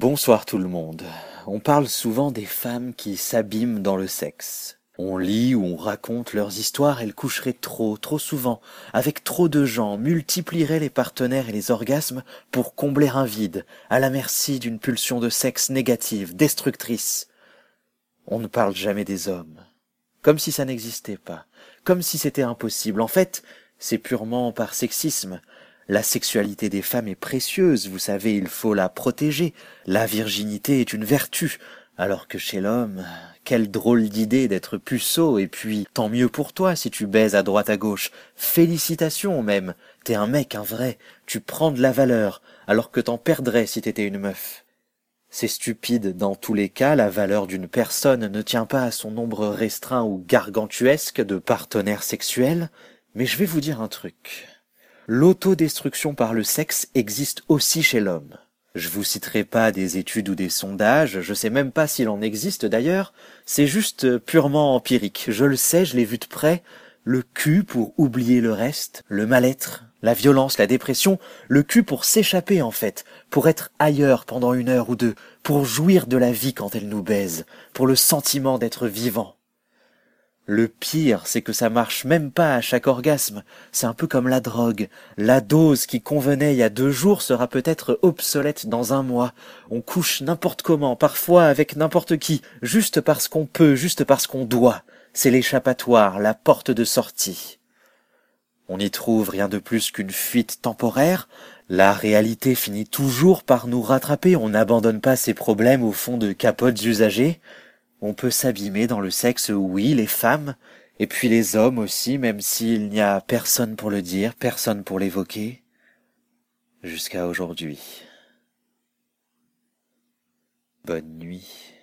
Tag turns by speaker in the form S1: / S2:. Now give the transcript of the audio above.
S1: Bonsoir tout le monde. On parle souvent des femmes qui s'abîment dans le sexe. On lit ou on raconte leurs histoires, elles coucheraient trop, trop souvent, avec trop de gens, multiplieraient les partenaires et les orgasmes pour combler un vide, à la merci d'une pulsion de sexe négative, destructrice. On ne parle jamais des hommes. Comme si ça n'existait pas. Comme si c'était impossible. En fait, c'est purement par sexisme. La sexualité des femmes est précieuse, vous savez, il faut la protéger. La virginité est une vertu, alors que chez l'homme, quelle drôle d'idée d'être puceau, et puis tant mieux pour toi si tu baises à droite à gauche. Félicitations même, t'es un mec, un vrai, tu prends de la valeur, alors que t'en perdrais si t'étais une meuf. C'est stupide, dans tous les cas, la valeur d'une personne ne tient pas à son nombre restreint ou gargantuesque de partenaires sexuels, mais je vais vous dire un truc l'autodestruction par le sexe existe aussi chez l'homme. Je vous citerai pas des études ou des sondages, je sais même pas s'il en existe d'ailleurs, c'est juste purement empirique. Je le sais, je l'ai vu de près, le cul pour oublier le reste, le mal-être, la violence, la dépression, le cul pour s'échapper en fait, pour être ailleurs pendant une heure ou deux, pour jouir de la vie quand elle nous baise, pour le sentiment d'être vivant. Le pire, c'est que ça marche même pas à chaque orgasme. C'est un peu comme la drogue. La dose qui convenait il y a deux jours sera peut-être obsolète dans un mois. On couche n'importe comment, parfois avec n'importe qui, juste parce qu'on peut, juste parce qu'on doit. C'est l'échappatoire, la porte de sortie. On n'y trouve rien de plus qu'une fuite temporaire. La réalité finit toujours par nous rattraper. On n'abandonne pas ses problèmes au fond de capotes usagées. On peut s'abîmer dans le sexe, oui, les femmes, et puis les hommes aussi, même s'il n'y a personne pour le dire, personne pour l'évoquer, jusqu'à aujourd'hui. Bonne nuit.